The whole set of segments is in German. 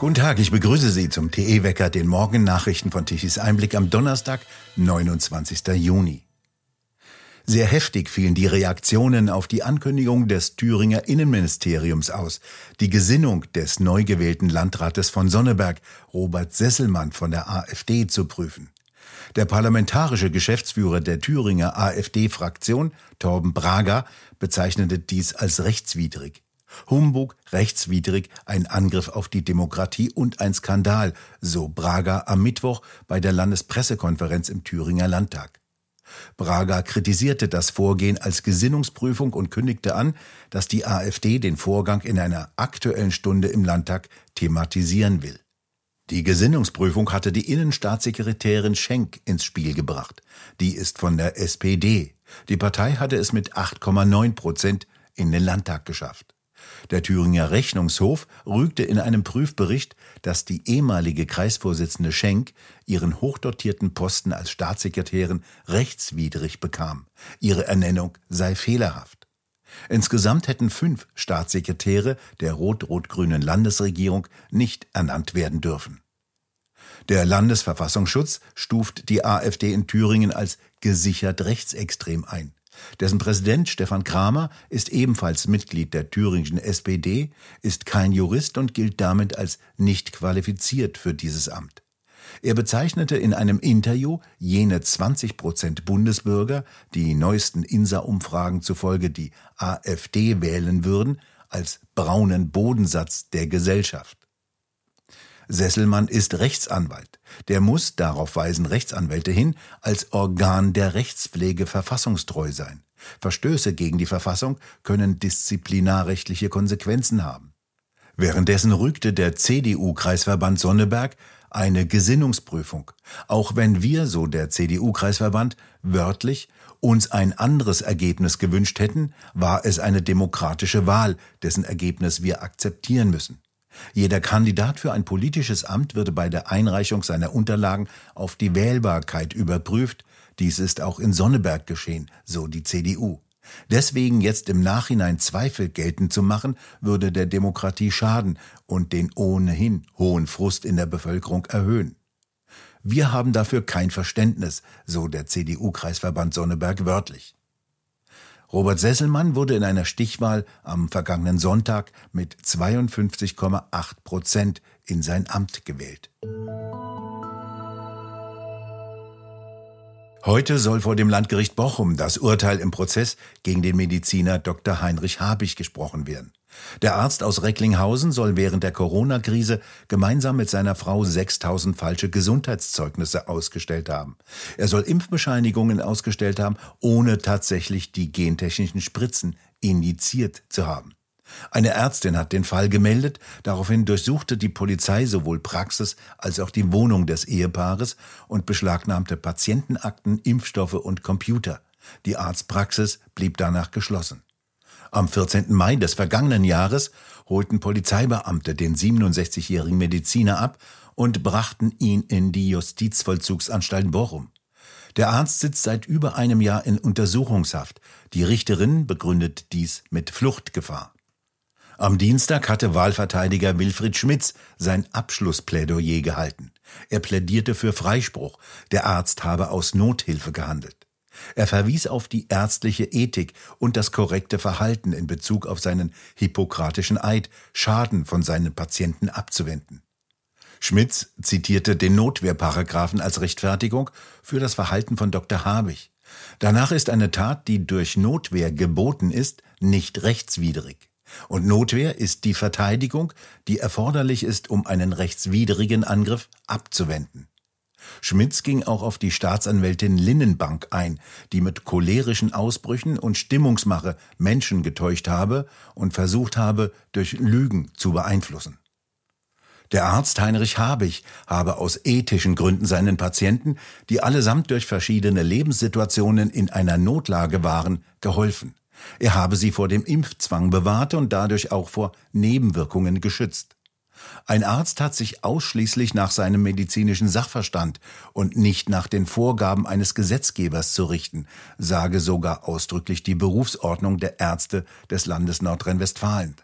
Guten Tag, ich begrüße Sie zum TE-Wecker, den Morgennachrichten von Tichys Einblick am Donnerstag, 29. Juni. Sehr heftig fielen die Reaktionen auf die Ankündigung des Thüringer Innenministeriums aus, die Gesinnung des neu gewählten Landrates von Sonneberg, Robert Sesselmann von der AfD, zu prüfen. Der parlamentarische Geschäftsführer der Thüringer AfD-Fraktion, Torben Brager, bezeichnete dies als rechtswidrig. Humbug, rechtswidrig, ein Angriff auf die Demokratie und ein Skandal, so Braga am Mittwoch bei der Landespressekonferenz im Thüringer Landtag. Braga kritisierte das Vorgehen als Gesinnungsprüfung und kündigte an, dass die AfD den Vorgang in einer aktuellen Stunde im Landtag thematisieren will. Die Gesinnungsprüfung hatte die Innenstaatssekretärin Schenk ins Spiel gebracht. Die ist von der SPD. Die Partei hatte es mit 8,9 Prozent in den Landtag geschafft. Der Thüringer Rechnungshof rügte in einem Prüfbericht, dass die ehemalige Kreisvorsitzende Schenk ihren hochdotierten Posten als Staatssekretärin rechtswidrig bekam. Ihre Ernennung sei fehlerhaft. Insgesamt hätten fünf Staatssekretäre der rot-rot-grünen Landesregierung nicht ernannt werden dürfen. Der Landesverfassungsschutz stuft die AfD in Thüringen als gesichert rechtsextrem ein. Dessen Präsident Stefan Kramer ist ebenfalls Mitglied der thüringischen SPD, ist kein Jurist und gilt damit als nicht qualifiziert für dieses Amt. Er bezeichnete in einem Interview jene 20 Prozent Bundesbürger, die neuesten INSA-Umfragen zufolge die AfD wählen würden, als braunen Bodensatz der Gesellschaft. Sesselmann ist Rechtsanwalt. Der muss, darauf weisen Rechtsanwälte hin, als Organ der Rechtspflege verfassungstreu sein. Verstöße gegen die Verfassung können disziplinarrechtliche Konsequenzen haben. Währenddessen rügte der CDU-Kreisverband Sonneberg eine Gesinnungsprüfung, auch wenn wir, so der CDU-Kreisverband, wörtlich uns ein anderes Ergebnis gewünscht hätten, war es eine demokratische Wahl, dessen Ergebnis wir akzeptieren müssen. Jeder Kandidat für ein politisches Amt würde bei der Einreichung seiner Unterlagen auf die Wählbarkeit überprüft. Dies ist auch in Sonneberg geschehen, so die CDU. Deswegen jetzt im Nachhinein Zweifel geltend zu machen, würde der Demokratie schaden und den ohnehin hohen Frust in der Bevölkerung erhöhen. Wir haben dafür kein Verständnis, so der CDU-Kreisverband Sonneberg wörtlich. Robert Sesselmann wurde in einer Stichwahl am vergangenen Sonntag mit 52,8 Prozent in sein Amt gewählt. Heute soll vor dem Landgericht Bochum das Urteil im Prozess gegen den Mediziner Dr. Heinrich Habich gesprochen werden. Der Arzt aus Recklinghausen soll während der Corona-Krise gemeinsam mit seiner Frau 6000 falsche Gesundheitszeugnisse ausgestellt haben. Er soll Impfbescheinigungen ausgestellt haben, ohne tatsächlich die gentechnischen Spritzen indiziert zu haben. Eine Ärztin hat den Fall gemeldet, daraufhin durchsuchte die Polizei sowohl Praxis als auch die Wohnung des Ehepaares und beschlagnahmte Patientenakten, Impfstoffe und Computer. Die Arztpraxis blieb danach geschlossen. Am 14. Mai des vergangenen Jahres holten Polizeibeamte den 67-jährigen Mediziner ab und brachten ihn in die Justizvollzugsanstalt Bochum. Der Arzt sitzt seit über einem Jahr in Untersuchungshaft. Die Richterin begründet dies mit Fluchtgefahr. Am Dienstag hatte Wahlverteidiger Wilfried Schmitz sein Abschlussplädoyer gehalten. Er plädierte für Freispruch. Der Arzt habe aus Nothilfe gehandelt. Er verwies auf die ärztliche Ethik und das korrekte Verhalten in Bezug auf seinen hippokratischen Eid, Schaden von seinen Patienten abzuwenden. Schmitz zitierte den Notwehrparagraphen als Rechtfertigung für das Verhalten von Dr. Habich. Danach ist eine Tat, die durch Notwehr geboten ist, nicht rechtswidrig. Und Notwehr ist die Verteidigung, die erforderlich ist, um einen rechtswidrigen Angriff abzuwenden. Schmitz ging auch auf die Staatsanwältin Linnenbank ein, die mit cholerischen Ausbrüchen und Stimmungsmache Menschen getäuscht habe und versucht habe, durch Lügen zu beeinflussen. Der Arzt Heinrich Habich habe aus ethischen Gründen seinen Patienten, die allesamt durch verschiedene Lebenssituationen in einer Notlage waren, geholfen. Er habe sie vor dem Impfzwang bewahrt und dadurch auch vor Nebenwirkungen geschützt. Ein Arzt hat sich ausschließlich nach seinem medizinischen Sachverstand und nicht nach den Vorgaben eines Gesetzgebers zu richten, sage sogar ausdrücklich die Berufsordnung der Ärzte des Landes Nordrhein-Westfalen.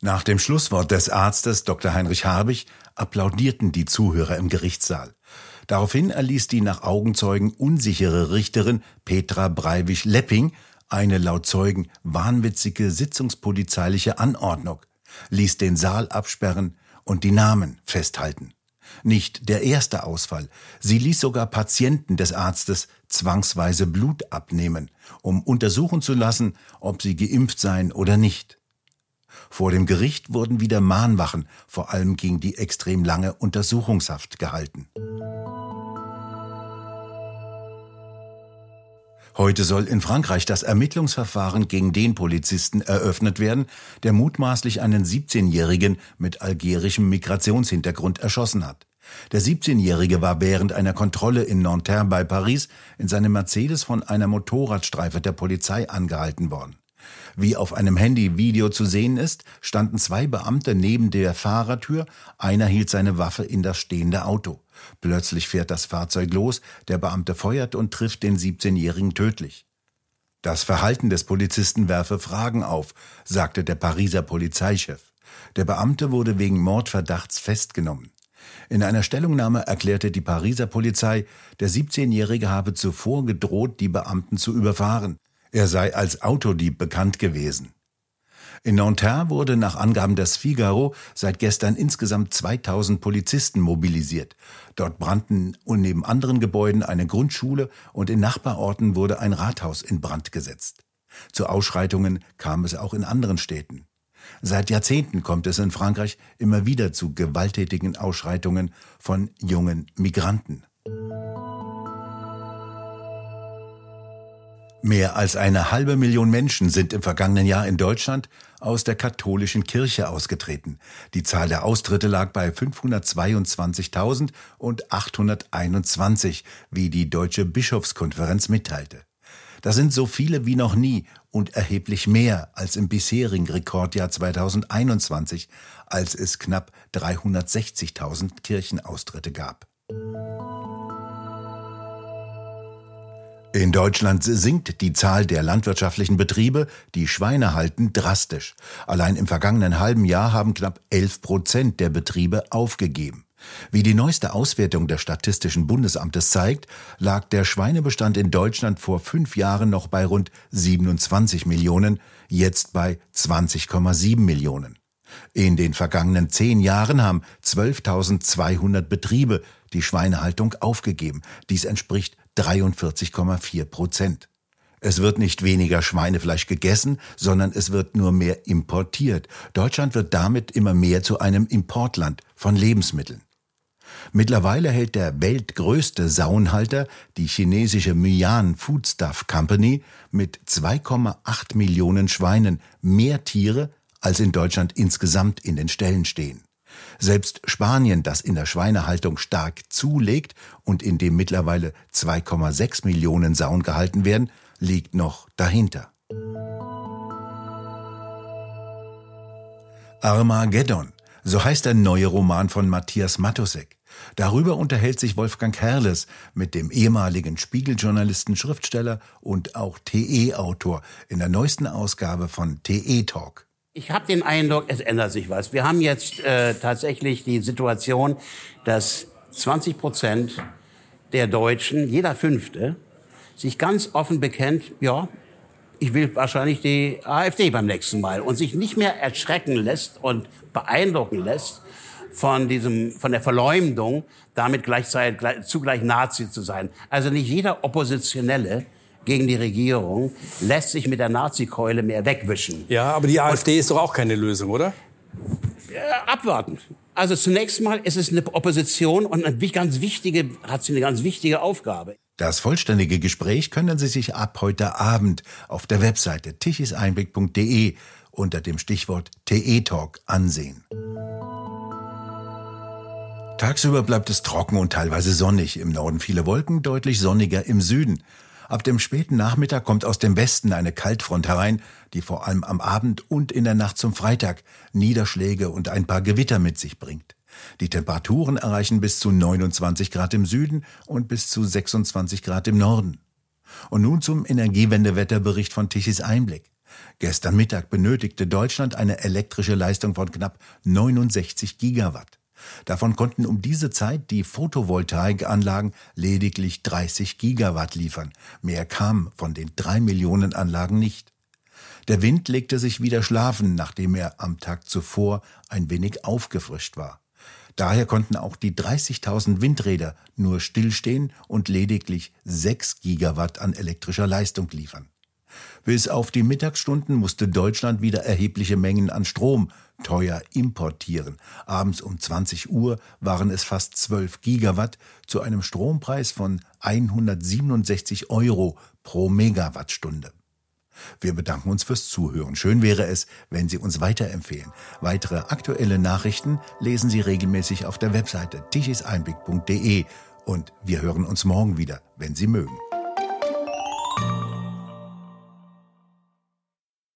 Nach dem Schlusswort des Arztes Dr. Heinrich Harbig applaudierten die Zuhörer im Gerichtssaal. Daraufhin erließ die nach Augenzeugen unsichere Richterin Petra Breiwisch-Lepping eine laut Zeugen wahnwitzige sitzungspolizeiliche Anordnung, ließ den Saal absperren und die Namen festhalten. Nicht der erste Ausfall. Sie ließ sogar Patienten des Arztes zwangsweise Blut abnehmen, um untersuchen zu lassen, ob sie geimpft seien oder nicht. Vor dem Gericht wurden wieder Mahnwachen, vor allem gegen die extrem lange Untersuchungshaft gehalten. Heute soll in Frankreich das Ermittlungsverfahren gegen den Polizisten eröffnet werden, der mutmaßlich einen 17-Jährigen mit algerischem Migrationshintergrund erschossen hat. Der 17-Jährige war während einer Kontrolle in Nanterre bei Paris in seinem Mercedes von einer Motorradstreife der Polizei angehalten worden. Wie auf einem Handyvideo zu sehen ist, standen zwei Beamte neben der Fahrertür, einer hielt seine Waffe in das stehende Auto. Plötzlich fährt das Fahrzeug los, der Beamte feuert und trifft den 17-Jährigen tödlich. Das Verhalten des Polizisten werfe Fragen auf, sagte der Pariser Polizeichef. Der Beamte wurde wegen Mordverdachts festgenommen. In einer Stellungnahme erklärte die Pariser Polizei, der 17-Jährige habe zuvor gedroht, die Beamten zu überfahren. Er sei als Autodieb bekannt gewesen. In Nanterre wurde nach Angaben des Figaro seit gestern insgesamt 2000 Polizisten mobilisiert. Dort brannten neben anderen Gebäuden eine Grundschule und in Nachbarorten wurde ein Rathaus in Brand gesetzt. Zu Ausschreitungen kam es auch in anderen Städten. Seit Jahrzehnten kommt es in Frankreich immer wieder zu gewalttätigen Ausschreitungen von jungen Migranten. Mehr als eine halbe Million Menschen sind im vergangenen Jahr in Deutschland aus der katholischen Kirche ausgetreten. Die Zahl der Austritte lag bei 522.000 und 821, wie die Deutsche Bischofskonferenz mitteilte. Das sind so viele wie noch nie und erheblich mehr als im bisherigen Rekordjahr 2021, als es knapp 360.000 Kirchenaustritte gab. In Deutschland sinkt die Zahl der landwirtschaftlichen Betriebe, die Schweine halten, drastisch. Allein im vergangenen halben Jahr haben knapp 11 Prozent der Betriebe aufgegeben. Wie die neueste Auswertung des Statistischen Bundesamtes zeigt, lag der Schweinebestand in Deutschland vor fünf Jahren noch bei rund 27 Millionen, jetzt bei 20,7 Millionen. In den vergangenen zehn Jahren haben 12.200 Betriebe die Schweinehaltung aufgegeben. Dies entspricht 43,4 Prozent. Es wird nicht weniger Schweinefleisch gegessen, sondern es wird nur mehr importiert. Deutschland wird damit immer mehr zu einem Importland von Lebensmitteln. Mittlerweile hält der weltgrößte Saunhalter, die chinesische Mian Foodstuff Company, mit 2,8 Millionen Schweinen mehr Tiere, als in Deutschland insgesamt in den Ställen stehen. Selbst Spanien, das in der Schweinehaltung stark zulegt und in dem mittlerweile 2,6 Millionen Sauen gehalten werden, liegt noch dahinter. Armageddon, so heißt der neue Roman von Matthias Matusek. Darüber unterhält sich Wolfgang Herrles mit dem ehemaligen Spiegeljournalisten, Schriftsteller und auch TE-Autor in der neuesten Ausgabe von TE Talk. Ich habe den Eindruck, es ändert sich was. Wir haben jetzt äh, tatsächlich die Situation, dass 20 Prozent der Deutschen, jeder Fünfte, sich ganz offen bekennt, ja, ich will wahrscheinlich die AfD beim nächsten Mal und sich nicht mehr erschrecken lässt und beeindrucken lässt von diesem, von der Verleumdung, damit gleichzeitig zugleich Nazi zu sein. Also nicht jeder Oppositionelle gegen die Regierung lässt sich mit der Nazikeule mehr wegwischen. Ja, aber die AfD und, ist doch auch keine Lösung, oder? Äh, abwarten. Also zunächst mal ist es eine Opposition und eine ganz wichtige, hat sie eine ganz wichtige Aufgabe. Das vollständige Gespräch können Sie sich ab heute Abend auf der Webseite tichiseinblick.de unter dem Stichwort TE-Talk ansehen. Tagsüber bleibt es trocken und teilweise sonnig. Im Norden viele Wolken, deutlich sonniger im Süden. Ab dem späten Nachmittag kommt aus dem Westen eine Kaltfront herein, die vor allem am Abend und in der Nacht zum Freitag Niederschläge und ein paar Gewitter mit sich bringt. Die Temperaturen erreichen bis zu 29 Grad im Süden und bis zu 26 Grad im Norden. Und nun zum Energiewendewetterbericht von Tichys Einblick. Gestern Mittag benötigte Deutschland eine elektrische Leistung von knapp 69 Gigawatt. Davon konnten um diese Zeit die Photovoltaikanlagen lediglich 30 Gigawatt liefern. Mehr kam von den drei Millionen Anlagen nicht. Der Wind legte sich wieder schlafen, nachdem er am Tag zuvor ein wenig aufgefrischt war. Daher konnten auch die 30.000 Windräder nur stillstehen und lediglich 6 Gigawatt an elektrischer Leistung liefern. Bis auf die Mittagsstunden musste Deutschland wieder erhebliche Mengen an Strom teuer importieren. Abends um 20 Uhr waren es fast 12 Gigawatt zu einem Strompreis von 167 Euro pro Megawattstunde. Wir bedanken uns fürs Zuhören. Schön wäre es, wenn Sie uns weiterempfehlen. Weitere aktuelle Nachrichten lesen Sie regelmäßig auf der Webseite tichiseinblick.de und wir hören uns morgen wieder, wenn Sie mögen.